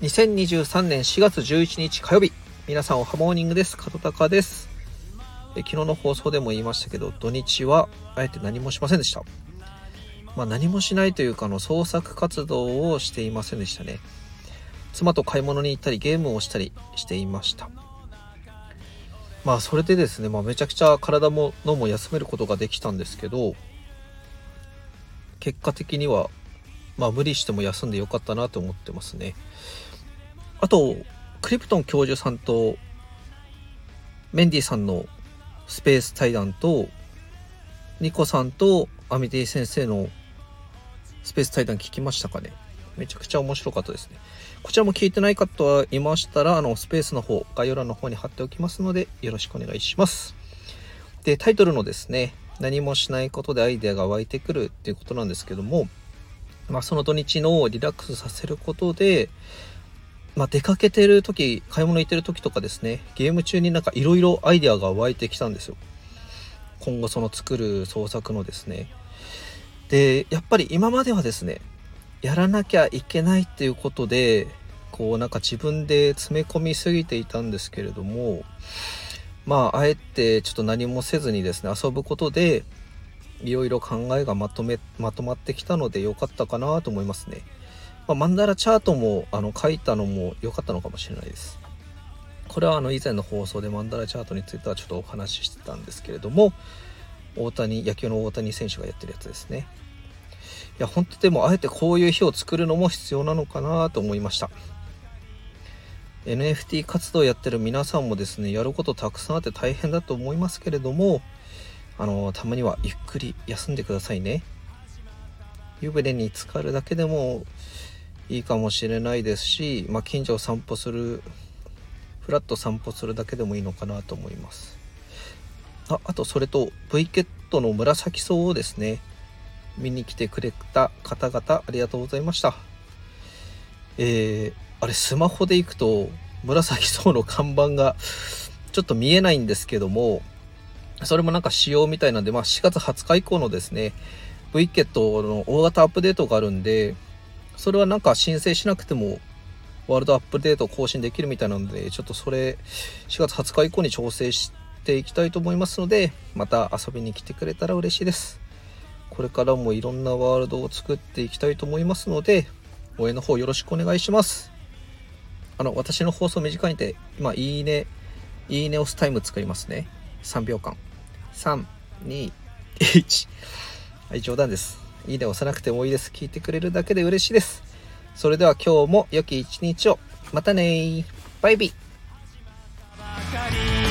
2023年4月11日火曜日皆さんおはモーニングです。門高です。え昨日の放送でも言いましたけど土日はあえて何もしませんでした。まあ何もしないというかの創作活動をしていませんでしたね。妻と買い物に行ったりゲームをしたりしていました。まあそれでですね、まあ、めちゃくちゃ体も脳も休めることができたんですけど結果的にはまあ無理しても休んでよかったなと思ってますねあとクリプトン教授さんとメンディさんのスペース対談とニコさんとアミディ先生のスペース対談聞きましたかねめちゃくちゃ面白かったですね。こちらも聞いてない方はいましたら、あの、スペースの方、概要欄の方に貼っておきますので、よろしくお願いします。で、タイトルのですね、何もしないことでアイデアが湧いてくるっていうことなんですけども、まあ、その土日のリラックスさせることで、まあ、出かけてる時、買い物行ってる時とかですね、ゲーム中になんかいろいろアイデアが湧いてきたんですよ。今後その作る創作のですね。で、やっぱり今まではですね、やらなきゃいけないっていうことで、こうなんか自分で詰め込みすぎていたんですけれども、まあ、あえてちょっと何もせずにですね、遊ぶことで、いろいろ考えがまとめ、まとまってきたので良かったかなと思いますね。まあ、マンダラチャートもあの書いたのも良かったのかもしれないです。これはあの以前の放送でマンダラチャートについてはちょっとお話ししてたんですけれども、大谷、野球の大谷選手がやってるやつですね。いや、本当でもあえてこういう日を作るのも必要なのかなと思いました。NFT 活動やってる皆さんもですね、やることたくさんあって大変だと思いますけれども、あの、たまにはゆっくり休んでくださいね。湯船に浸かるだけでもいいかもしれないですし、まあ、近所を散歩するふらっと散歩するだけでもいいのかなと思いますああとそれと V ケットの紫草をですね見に来てくれた方々ありがとうございましたえー、あれスマホで行くと紫草の看板がちょっと見えないんですけどもそれもなんか仕様みたいなんで、まあ、4月20日以降のですね V ケットの大型アップデートがあるんでそれはなんか申請しなくてもワールドアップデート更新できるみたいなので、ちょっとそれ4月20日以降に調整していきたいと思いますので、また遊びに来てくれたら嬉しいです。これからもいろんなワールドを作っていきたいと思いますので、応援の方よろしくお願いします。あの、私の放送短いんで、今、いいね、いいね押すタイム作りますね。3秒間。3、2、1。はい、冗談です。いいね押さなくてもいいです。聞いてくれるだけで嬉しいです。それでは今日も良き一日を。またねバイビー。